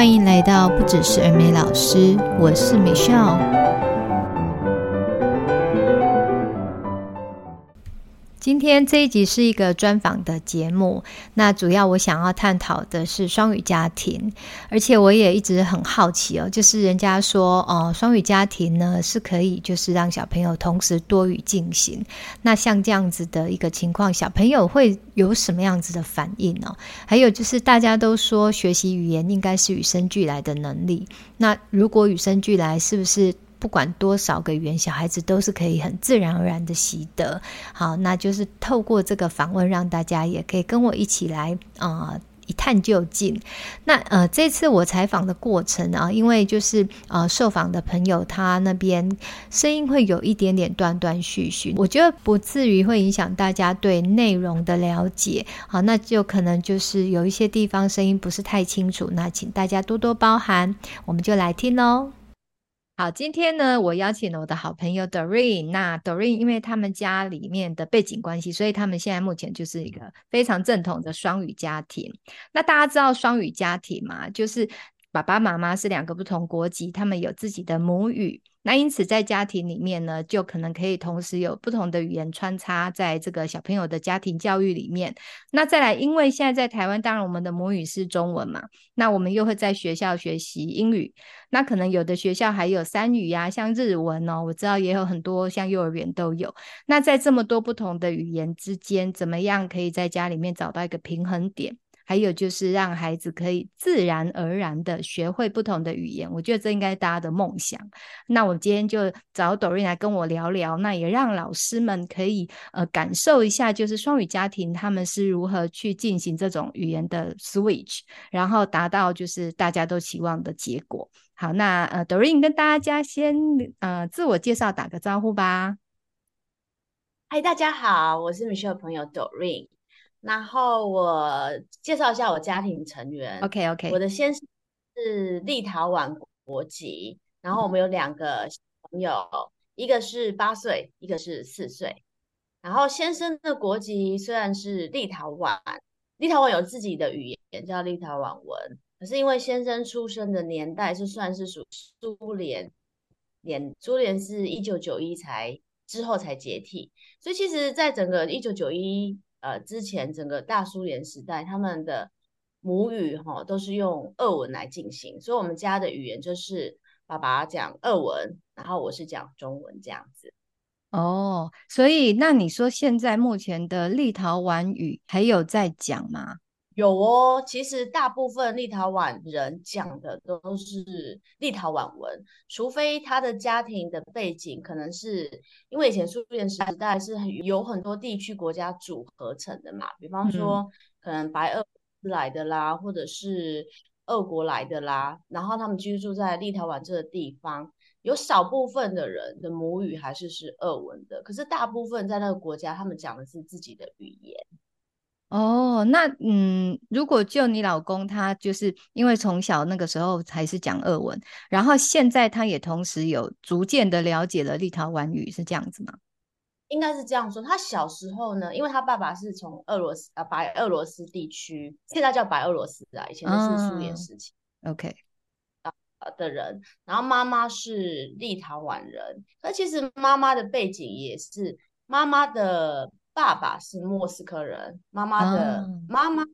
欢迎来到不只是耳美老师，我是美笑。今天这一集是一个专访的节目，那主要我想要探讨的是双语家庭，而且我也一直很好奇哦，就是人家说哦，双语家庭呢是可以就是让小朋友同时多语进行，那像这样子的一个情况，小朋友会有什么样子的反应呢？还有就是大家都说学习语言应该是与生俱来的能力，那如果与生俱来，是不是？不管多少个语言，小孩子都是可以很自然而然的习得。好，那就是透过这个访问，让大家也可以跟我一起来啊、一探究竟。那呃，这次我采访的过程啊，因为就是呃受访的朋友他那边声音会有一点点断断续续，我觉得不至于会影响大家对内容的了解。好，那就可能就是有一些地方声音不是太清楚，那请大家多多包涵。我们就来听喽。好，今天呢，我邀请了我的好朋友 Doreen。那 Doreen 因为他们家里面的背景关系，所以他们现在目前就是一个非常正统的双语家庭。那大家知道双语家庭吗？就是爸爸妈妈是两个不同国籍，他们有自己的母语。那因此，在家庭里面呢，就可能可以同时有不同的语言穿插在这个小朋友的家庭教育里面。那再来，因为现在在台湾，当然我们的母语是中文嘛，那我们又会在学校学习英语。那可能有的学校还有三语呀，像日文哦，我知道也有很多，像幼儿园都有。那在这么多不同的语言之间，怎么样可以在家里面找到一个平衡点？还有就是让孩子可以自然而然的学会不同的语言，我觉得这应该大家的梦想。那我今天就找 Doreen 来跟我聊聊，那也让老师们可以呃感受一下，就是双语家庭他们是如何去进行这种语言的 switch，然后达到就是大家都期望的结果。好，那呃 Doreen 跟大家先呃自我介绍，打个招呼吧。嗨，大家好，我是 Michelle 的朋友 Doreen。然后我介绍一下我家庭成员。OK OK，我的先生是立陶宛国籍，然后我们有两个小朋友，一个是八岁，一个是四岁。然后先生的国籍虽然是立陶宛，立陶宛有自己的语言叫立陶宛文，可是因为先生出生的年代是算是属苏联年，苏联是一九九一才之后才解体，所以其实在整个一九九一。呃，之前整个大苏联时代，他们的母语哈都是用俄文来进行，所以我们家的语言就是爸爸讲俄文，然后我是讲中文这样子。哦，所以那你说现在目前的立陶宛语还有在讲吗？有哦，其实大部分立陶宛人讲的都是立陶宛文，除非他的家庭的背景可能是因为以前苏联时代是有很多地区国家组合成的嘛，比方说可能白俄罗斯来的啦，或者是俄国来的啦，然后他们居住在立陶宛这个地方，有少部分的人的母语还是是俄文的，可是大部分在那个国家，他们讲的是自己的语言。哦，那嗯，如果就你老公，他就是因为从小那个时候还是讲俄文，然后现在他也同时有逐渐的了解了立陶宛语，是这样子吗？应该是这样说。他小时候呢，因为他爸爸是从俄罗斯啊白俄罗斯地区，现在叫白俄罗斯啊，以前都是苏联时期。哦，OK 啊的人，然后妈妈是立陶宛人，那其实妈妈的背景也是妈妈的。爸爸是莫斯科人，妈妈的妈妈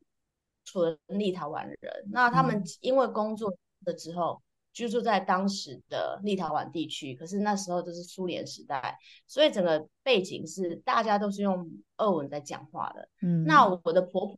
纯立陶宛人。嗯、那他们因为工作了之后，居住在当时的立陶宛地区，可是那时候就是苏联时代，所以整个背景是大家都是用俄文在讲话的。嗯，那我的婆婆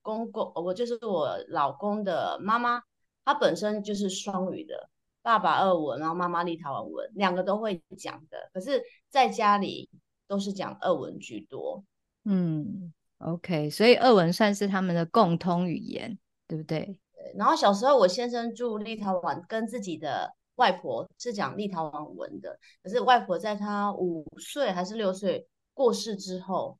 公公，我就是我老公的妈妈，她本身就是双语的，爸爸俄文，然后妈妈立陶宛文，两个都会讲的。可是在家里。都是讲俄文居多，嗯，OK，所以俄文算是他们的共通语言，对不对？对。然后小时候我先生住立陶宛，跟自己的外婆是讲立陶宛文的。可是外婆在他五岁还是六岁过世之后，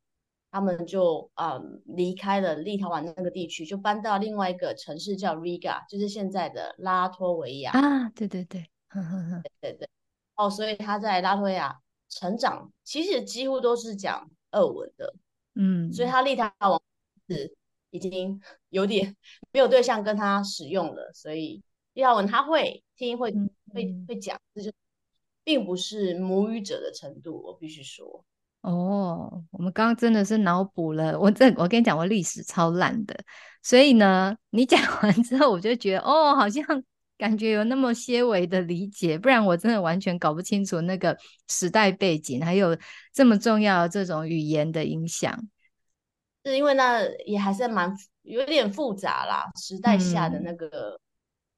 他们就嗯离开了立陶宛那个地区，就搬到另外一个城市叫 Riga，就是现在的拉脱维亚啊。对对对，呵呵呵对 对对。哦，所以他在拉脱维亚。成长其实几乎都是讲俄文的，嗯，所以他立陶宛是已经有点没有对象跟他使用了，所以立他文他会听会、嗯、会会讲，这就并不是母语者的程度，我必须说。哦，我们刚刚真的是脑补了，我这我跟你讲，我历史超烂的，所以呢，你讲完之后，我就觉得哦，好像感觉有那么些微的理解，不然我真的完全搞不清楚那个时代背景，还有这么重要的这种语言的影响。是因为那也还是蛮有点复杂啦，时代下的那个、嗯、时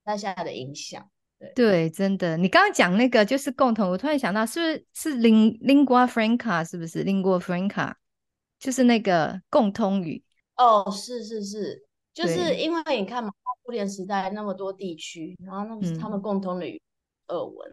代下的影响。对，真的，你刚刚讲那个就是共同，我突然想到，是不是是 ling lingua franca，是不是 lingua franca，就是那个共通语？哦，是是是，就是因为你看嘛，苏联时代那么多地区，然后那是他们共同的语，俄文。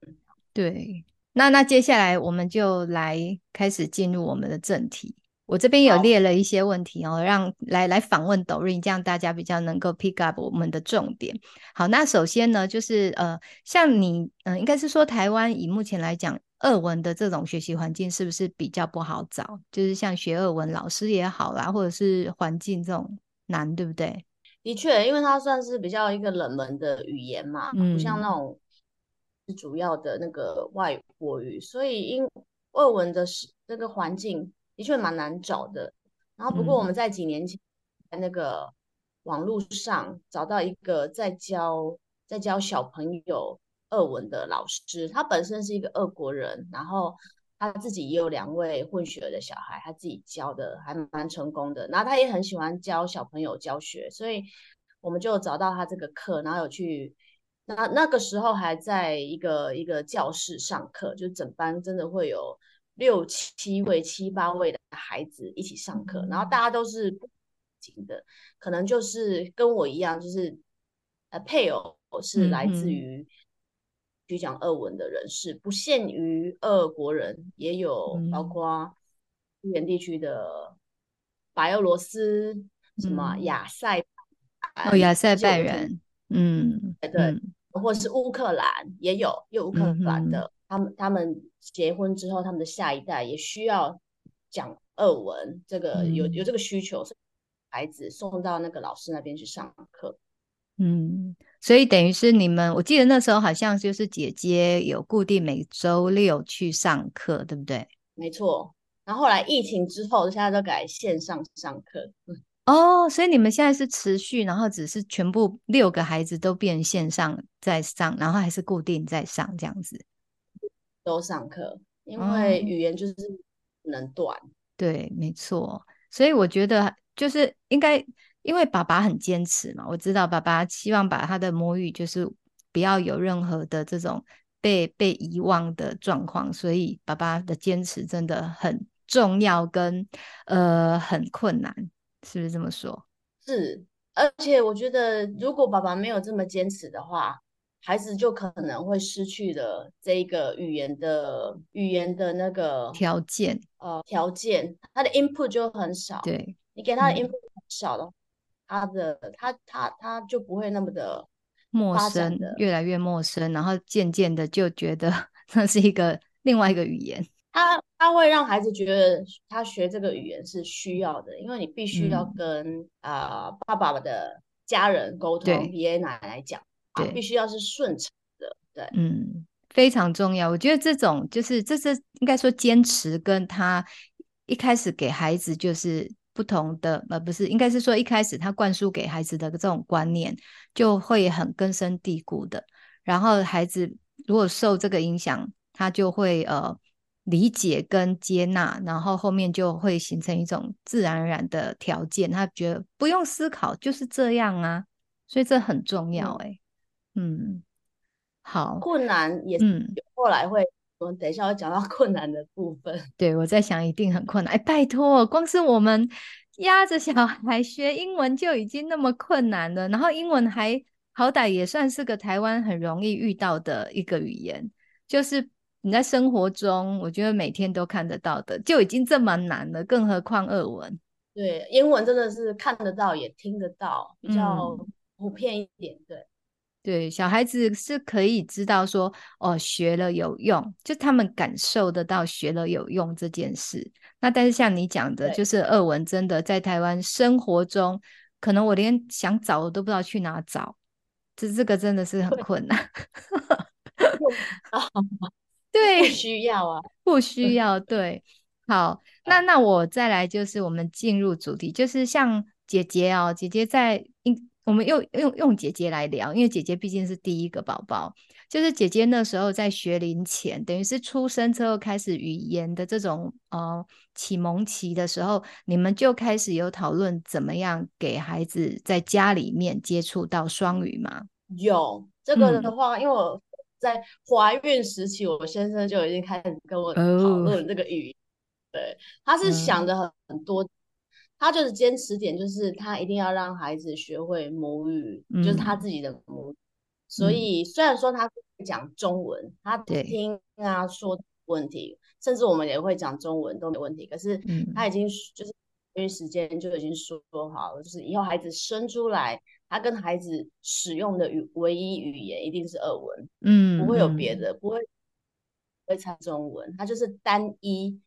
对，那那接下来我们就来开始进入我们的正题。我这边有列了一些问题哦，让来来访问 Doreen，这样大家比较能够 pick up 我们的重点。好，那首先呢，就是呃，像你，嗯、呃，应该是说台湾以目前来讲，俄文的这种学习环境是不是比较不好找？就是像学俄文老师也好啦，或者是环境这种难，对不对？的确，因为它算是比较一个冷门的语言嘛，嗯、不像那种是主要的那个外国语，所以英俄文的是那个环境。的确蛮难找的，然后不过我们在几年前在那个网络上找到一个在教在教小朋友俄文的老师，他本身是一个俄国人，然后他自己也有两位混血的小孩，他自己教的还蛮成功的，然后他也很喜欢教小朋友教学，所以我们就找到他这个课，然后有去那那个时候还在一个一个教室上课，就整班真的会有。六七位、七八位的孩子一起上课，然后大家都是不同的，可能就是跟我一样，就是呃配偶是来自于讲讲俄文的人士，不限于俄国人，也有包括苏联地区的白俄罗斯、什么亚塞哦亚塞拜人，嗯，对对，或者是乌克兰也有，有乌克兰的。他们他们结婚之后，他们的下一代也需要讲俄文，这个有有这个需求，所以孩子送到那个老师那边去上课。嗯，所以等于是你们，我记得那时候好像就是姐姐有固定每周六去上课，对不对？没错。然后后来疫情之后，现在都改线上上课。哦，所以你们现在是持续，然后只是全部六个孩子都变线上在上，然后还是固定在上这样子。都上课，因为语言就是不能断。嗯。对，没错。所以我觉得就是应该，因为爸爸很坚持嘛。我知道爸爸希望把他的母语就是不要有任何的这种被被遗忘的状况，所以爸爸的坚持真的很重要，跟呃很困难，是不是这么说？是，而且我觉得如果爸爸没有这么坚持的话。孩子就可能会失去了这一个语言的语言的那个条件，呃，条件，他的 input 就很少。对，你给他的 input 很少的话，嗯、他的他他他就不会那么的陌生，越来越陌生，然后渐渐的就觉得 那是一个另外一个语言。他他会让孩子觉得他学这个语言是需要的，因为你必须要跟啊、嗯呃、爸爸的家人沟通，爷爷奶奶讲。对，必须要是顺畅的，对，嗯，非常重要。我觉得这种就是，这是应该说坚持，跟他一开始给孩子就是不同的，呃，不是，应该是说一开始他灌输给孩子的这种观念，就会很根深蒂固的。然后孩子如果受这个影响，他就会呃理解跟接纳，然后后面就会形成一种自然而然的条件，他觉得不用思考就是这样啊，所以这很重要，欸，哎、嗯。嗯，好，困难也是，后来会，我们、嗯、等一下要讲到 困难的部分。对，我在想，一定很困难。哎，拜托，光是我们压着小孩学英文就已经那么困难了，然后英文还好歹也算是个台湾很容易遇到的一个语言，就是你在生活中，我觉得每天都看得到的，就已经这么难了，更何况俄文。对，英文真的是看得到也听得到，比较普遍一点，嗯、对。对，小孩子是可以知道说，哦，学了有用，就他们感受得到学了有用这件事。那但是像你讲的，就是俄文真的在台湾生活中，可能我连想找我都不知道去哪找。这这个真的是很困难。对，不需要啊，不需要。对，好，那那我再来就是我们进入主题，就是像姐姐哦，姐姐在，我们用用用姐姐来聊，因为姐姐毕竟是第一个宝宝，就是姐姐那时候在学龄前，等于是出生之后开始语言的这种呃启蒙期的时候，你们就开始有讨论怎么样给孩子在家里面接触到双语吗？有这个的话，嗯、因为我在怀孕时期，我先生就已经开始跟我讨论这个语言，哦、对，他是想着很很多。嗯他就是坚持点，就是他一定要让孩子学会母语，嗯、就是他自己的母语。所以虽然说他讲中文，嗯、他听啊说问题，甚至我们也会讲中文都没问题。可是他已经就是因为时间就已经说好了，就是以后孩子生出来，他跟孩子使用的语唯一语言一定是俄文，嗯，不会有别的，不会不会猜中文，他就是单一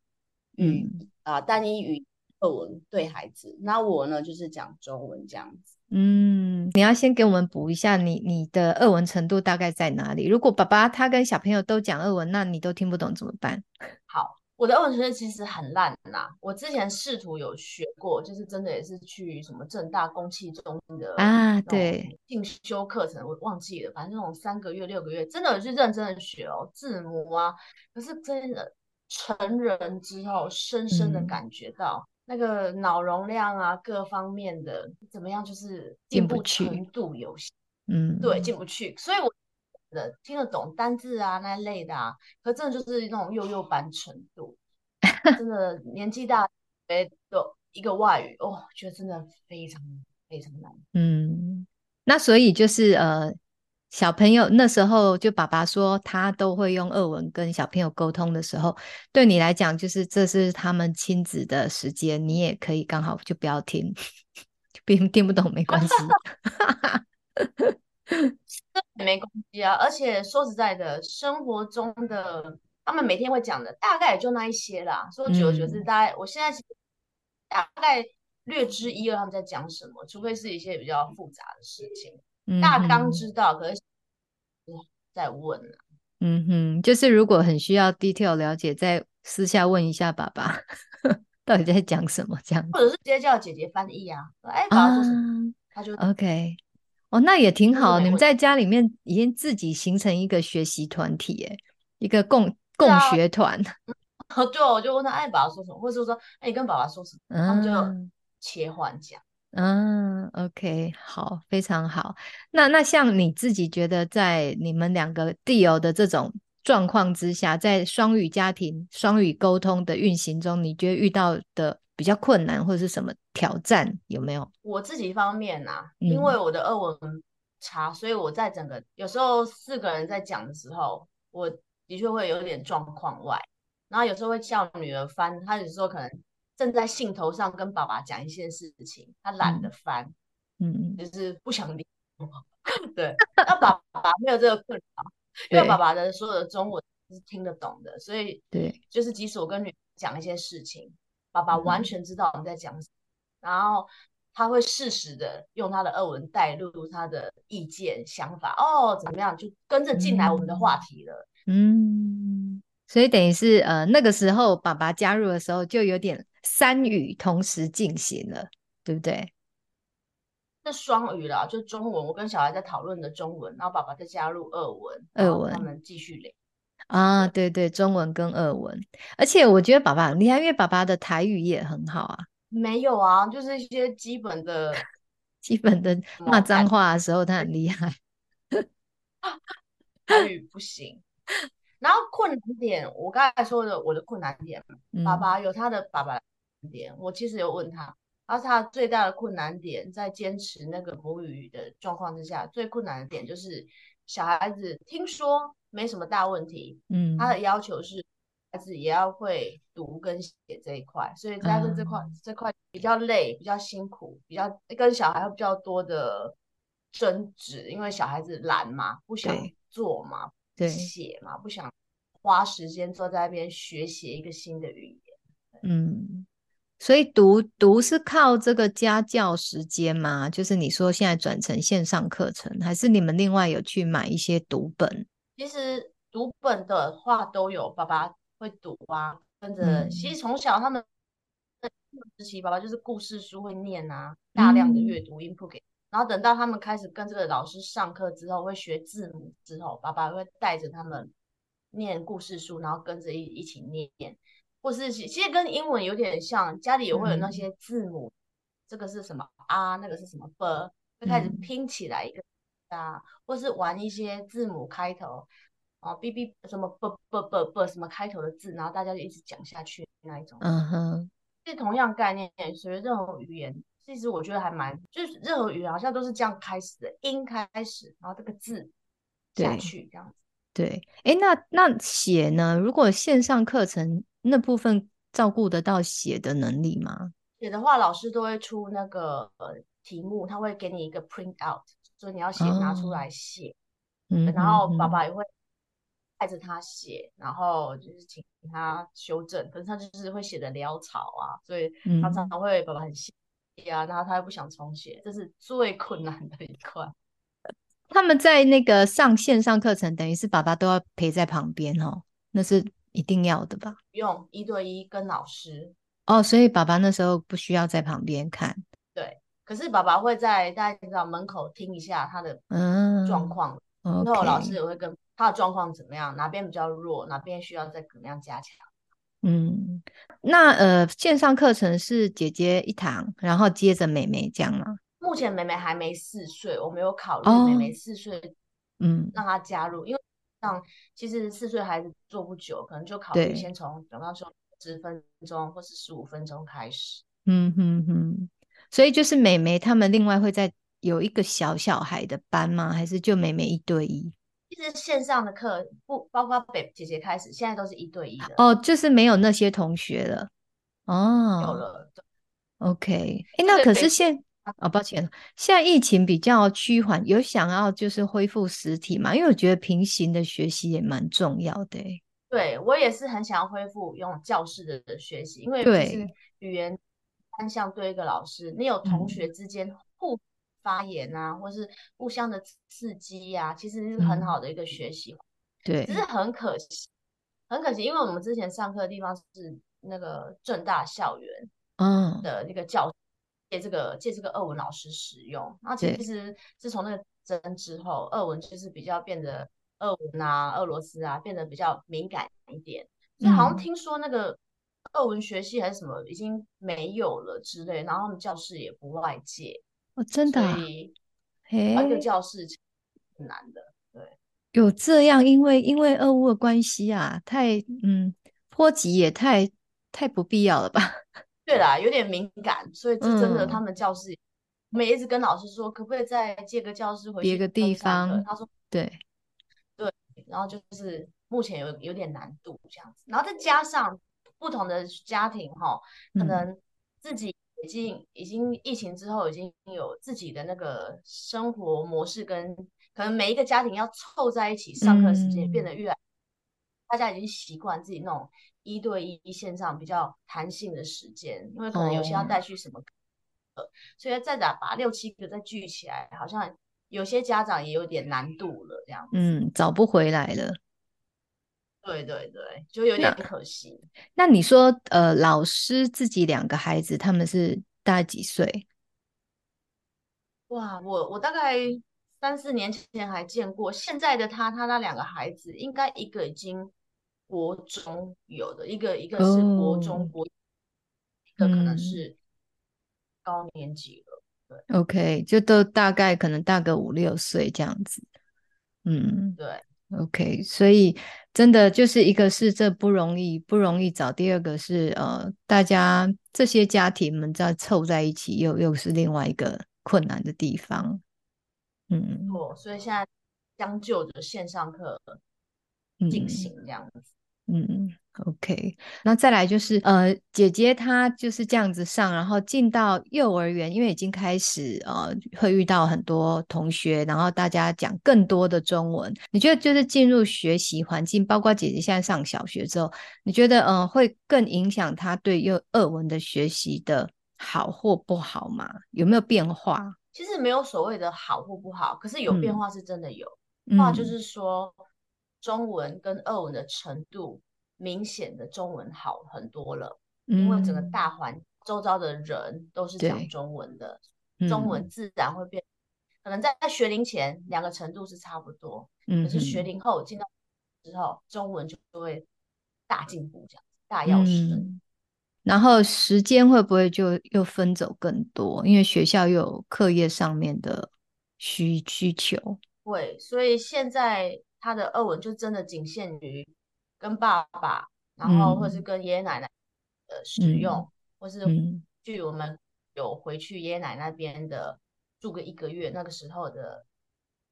语啊、嗯呃，单一语。俄文对孩子，那我呢就是讲中文这样子。嗯，你要先给我们补一下你，你你的俄文程度大概在哪里？如果爸爸他跟小朋友都讲俄文，那你都听不懂怎么办？好，我的俄文程度其实很烂呐。我之前试图有学过，就是真的也是去什么正大公器中心的啊，对，进修课程，我忘记了，反正那种三个月、六个月，真的有去认真的学哦，字母啊。可是真的成人之后，深深的感觉到。嗯那个脑容量啊，各方面的怎么样，就是进步程度有限，嗯，对，进不去。所以我的听得懂单字啊那类的啊，可真的就是那种幼幼班程度，真的 年纪大学，都一个外语哦，觉得真的非常非常难。嗯，那所以就是呃。小朋友那时候就爸爸说他都会用俄文跟小朋友沟通的时候，对你来讲就是这是他们亲子的时间，你也可以刚好就不要听，听听不懂没关系，没关系啊。而且说实在的，生活中的他们每天会讲的大概也就那一些啦。说久了就是大概，嗯、我现在大概略知一二他们在讲什么，除非是一些比较复杂的事情。大纲知道，可是在问了。嗯哼，就是如果很需要 detail 了解，再私下问一下爸爸，到底在讲什么这样。或者是直接叫姐姐翻译啊。哎，爸爸说什么，他就 OK。哦，那也挺好。你们在家里面已经自己形成一个学习团体，哎，一个共共学团。哦，对，我就问他，哎，爸爸说什么，或者说，哎，你跟爸爸说什么，他们就切换讲。嗯，OK，好，非常好。那那像你自己觉得，在你们两个弟友的这种状况之下，在双语家庭、双语沟通的运行中，你觉得遇到的比较困难或者是什么挑战有没有？我自己方面啊，因为我的俄文差，嗯、所以我在整个有时候四个人在讲的时候，我的确会有点状况外。然后有时候会叫女儿翻，她有时候可能。正在兴头上跟爸爸讲一些事情，他懒得翻，嗯，就是不想理我。对，那爸爸没有这个困扰，因为爸爸的所有的中文是听得懂的，所以对，就是即使我跟女儿讲一些事情，爸爸完全知道我们在讲什么，然后他会适时的用他的俄文带入他的意见想法，哦，怎么样，就跟着进来我们的话题了，嗯，所以等于是呃那个时候爸爸加入的时候就有点。三语同时进行了，对不对？那双语啦，就中文，我跟小孩在讨论的中文，然后爸爸再加入俄文，俄文，他们继续聊。啊，对对，中文跟俄文，而且我觉得爸爸很厉害，因为爸爸的台语也很好啊。没有啊，就是一些基本的、基本的骂脏话的时候，他很厉害。台语不行。然后困难点，我刚才说的我的困难点，嗯、爸爸有他的爸爸点。我其实有问他，然后他最大的困难点在坚持那个母语的状况之下，最困难的点就是小孩子听说没什么大问题，嗯，他的要求是孩子也要会读跟写这一块，所以在这这块、嗯、这块比较累，比较辛苦，比较跟小孩有比较多的争执，因为小孩子懒嘛，不想做嘛。对，写嘛，不想花时间坐在那边学习一个新的语言。嗯，所以读读是靠这个家教时间吗？就是你说现在转成线上课程，还是你们另外有去买一些读本？其实读本的话都有，爸爸会读啊，跟着。嗯、其实从小他们时期，爸爸就是故事书会念啊，大量的阅读 input 给。然后等到他们开始跟这个老师上课之后，会学字母之后，爸爸会带着他们念故事书，然后跟着一一起念。或是其实跟英文有点像，家里也会有那些字母，嗯、这个是什么啊？那个是什么 b？就开始拼起来一个啊，嗯、或是玩一些字母开头啊，b b 什么 b b b b 什么开头的字，然后大家就一直讲下去那一种。嗯哼，是同样概念，学任何语言。其实我觉得还蛮，就是任何语言好像都是这样开始的，音开始，然后这个字下去这样子。对，哎，那那写呢？如果线上课程那部分照顾得到写的能力吗？写的话，老师都会出那个呃题目，他会给你一个 print out，所以你要写、哦、拿出来写。嗯，然后爸爸也会带着他写，然后就是请他修正，可是他就是会写的潦草啊，所以他常常会爸爸很心。呀，然后他又不想重写，这是最困难的一块。他们在那个上线上课程，等于是爸爸都要陪在旁边哦，那是一定要的吧？不用一对一跟老师哦，所以爸爸那时候不需要在旁边看。对，可是爸爸会在大家知道门口听一下他的嗯状况，嗯、然后老师也会跟他的状况怎么样，哪边比较弱，哪边需要再怎么样加强。嗯，那呃，线上课程是姐姐一堂，然后接着妹妹这样吗？目前妹妹还没四岁，我没有考虑妹妹四岁，嗯，让她加入，哦、因为像其实四岁孩子做不久，可能就考虑先从比方说十分钟或是十五分钟开始。嗯哼哼，所以就是妹妹他们另外会在有一个小小孩的班吗？还是就妹妹一对一？其实线上的课不包括北姐姐开始，现在都是一对一的哦，就是没有那些同学了哦，有了。OK，哎，那可是现哦，抱歉，现在疫情比较趋缓，有想要就是恢复实体嘛？因为我觉得平行的学习也蛮重要的。对，我也是很想要恢复用教室的学习，因为就是语言单向对一个老师，你有同学之间互。发言啊，或是互相的刺激呀、啊，其实是很好的一个学习。对、嗯，只是很可惜，很可惜，因为我们之前上课的地方是那个正大校园，嗯，的那个教借这个借这个俄文老师使用。那其实自从那个争之后，俄文就是比较变得俄文啊、俄罗斯啊变得比较敏感一点。就好像听说那个俄文学系还是什么已经没有了之类，然后他们教室也不外借。哦，真的、啊，所以一个教室很难的，对，有这样，因为因为俄乌的关系啊，太嗯，波及也太太不必要了吧？对啦，有点敏感，所以这真的，他们教室，我们、嗯、一直跟老师说，可不可以再借个教室回去别个地方？他说，对对，然后就是目前有有点难度这样子，然后再加上不同的家庭哈，可能自己。已经已经疫情之后，已经有自己的那个生活模式，跟可能每一个家庭要凑在一起上课时间变得越来，大家已经习惯自己那种一对一线上比较弹性的时间，因为可能有些要带去什么课，所以再打把六七个再聚起来，好像有些家长也有点难度了，这样子，嗯，找不回来了。对对对，就有点可惜。那，那你说，呃，老师自己两个孩子，他们是大概几岁？哇，我我大概三四年前还见过，现在的他，他那两个孩子，应该一个已经国中有的，一个一个是国中、哦、国，一个可能是高年级了。嗯、对，OK，就都大概可能大个五六岁这样子。嗯，对。OK，所以真的就是一个是这不容易，不容易找；第二个是呃，大家这些家庭们在凑在一起又，又又是另外一个困难的地方。嗯，哦，所以现在将就着线上课进行这样子。嗯。OK，那再来就是呃，姐姐她就是这样子上，然后进到幼儿园，因为已经开始呃，会遇到很多同学，然后大家讲更多的中文。你觉得就是进入学习环境，包括姐姐现在上小学之后，你觉得嗯、呃，会更影响她对幼俄文的学习的好或不好吗？有没有变化？其实没有所谓的好或不好，可是有变化是真的有。嗯、话就是说，中文跟俄文的程度。明显的中文好很多了，嗯、因为整个大环周遭的人都是讲中文的，嗯、中文自然会变。可能在学龄前两个程度是差不多，嗯、可是学龄后进到之后，中文就会大进步，这样大跃升、嗯。然后时间会不会就又分走更多？因为学校又有课业上面的需需求。对，所以现在他的二文就真的仅限于。跟爸爸，然后或是跟爷爷奶奶呃使用，嗯、或是据我们有回去爷爷奶奶那边的住个一个月，那个时候的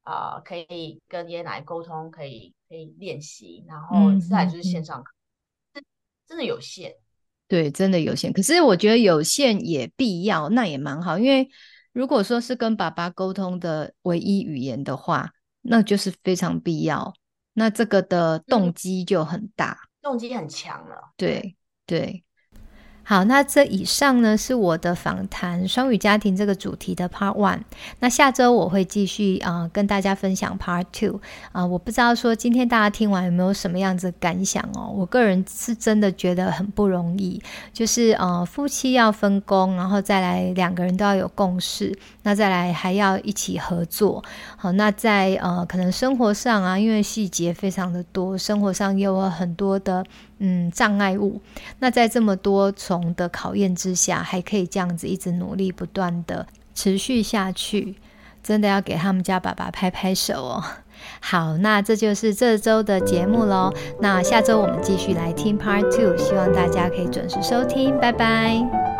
啊、呃，可以跟爷爷奶奶沟通，可以可以练习，然后再就是线上课，嗯嗯、真的有限，对，真的有限。可是我觉得有限也必要，那也蛮好，因为如果说是跟爸爸沟通的唯一语言的话，那就是非常必要。那这个的动机就很大，嗯、动机很强了。对对。好，那这以上呢是我的访谈双语家庭这个主题的 Part One。那下周我会继续啊、跟大家分享 Part Two 啊、我不知道说今天大家听完有没有什么样子感想哦？我个人是真的觉得很不容易，就是呃夫妻要分工，然后再来两个人都要有共识，那再来还要一起合作。好，那在呃可能生活上啊，因为细节非常的多，生活上也有很多的。嗯，障碍物。那在这么多重的考验之下，还可以这样子一直努力，不断的持续下去，真的要给他们家爸爸拍拍手哦。好，那这就是这周的节目喽。那下周我们继续来听 Part Two，希望大家可以准时收听，拜拜。